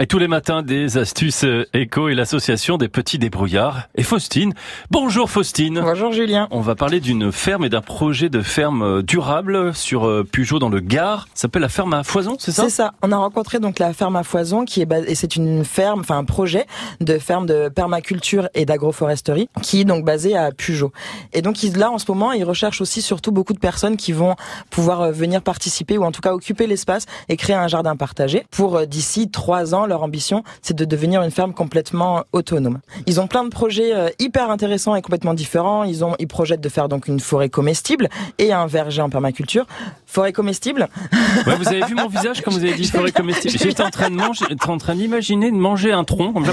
Et tous les matins, des astuces euh, éco et l'association des petits débrouillards. Et Faustine. Bonjour Faustine. Bonjour Julien. On va parler d'une ferme et d'un projet de ferme euh, durable sur euh, Pujot dans le Gard. Ça s'appelle la ferme à foison, c'est ça? C'est ça. On a rencontré donc la ferme à foison qui est basée, et c'est une ferme, enfin un projet de ferme de permaculture et d'agroforesterie qui est donc basé à Pujot. Et donc là en ce moment, ils recherchent aussi surtout beaucoup de personnes qui vont pouvoir venir participer ou en tout cas occuper l'espace et créer un jardin partagé pour d'ici trois ans leur ambition, c'est de devenir une ferme complètement autonome. Ils ont plein de projets euh, hyper intéressants et complètement différents. Ils ils projettent de faire donc une forêt comestible et un verger en permaculture. Forêt comestible. Ouais, vous avez vu mon visage quand vous avez dit forêt comestible. J'étais en train de manger, en train d'imaginer de manger un tronc. Comme ça.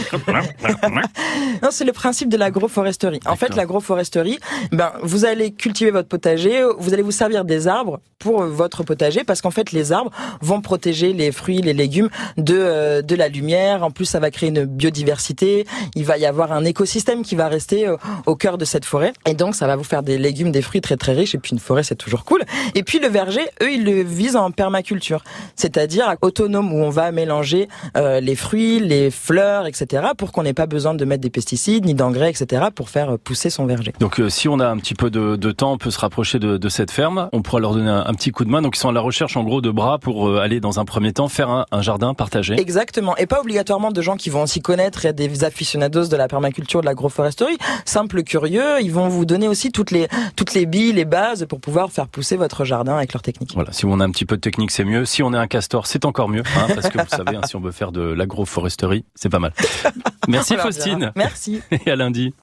non, c'est le principe de l'agroforesterie. En fait, l'agroforesterie, ben, vous allez cultiver votre potager, vous allez vous servir des arbres pour votre potager parce qu'en fait, les arbres vont protéger les fruits, les légumes de, euh, de la lumière. En plus, ça va créer une biodiversité. Il va y avoir un écosystème qui va rester au, au cœur de cette forêt. Et donc, ça va vous faire des légumes, des fruits très très riches. Et puis, une forêt, c'est toujours cool. Et puis, le verger, eux, ils le visent en permaculture. C'est-à-dire autonome où on va mélanger euh, les fruits, les fleurs, etc. pour qu'on n'ait pas besoin de mettre des pesticides ni d'engrais, etc. pour faire pousser son verger. Donc, euh, si on a un petit peu de, de, temps, on peut se rapprocher de, de cette ferme. On pourra leur donner un, un, petit coup de main. Donc, ils sont à la recherche, en gros, de bras pour euh, aller dans un premier temps faire un, un jardin partagé. Exactement. Et pas obligatoirement de gens qui vont s'y connaître et des aficionados de la permaculture, de l'agroforesterie. Simple curieux, ils vont vous donner aussi toutes les, toutes les billes, les bases pour pouvoir faire pousser votre jardin avec leur technique. Voilà. Si on a un petit peu de technique, c'est mieux. Si on est un castor, c'est encore mieux. Hein, parce que vous savez, hein, si on veut faire de l'agroforesterie, c'est pas mal. Merci Faustine. Merci. Et à lundi.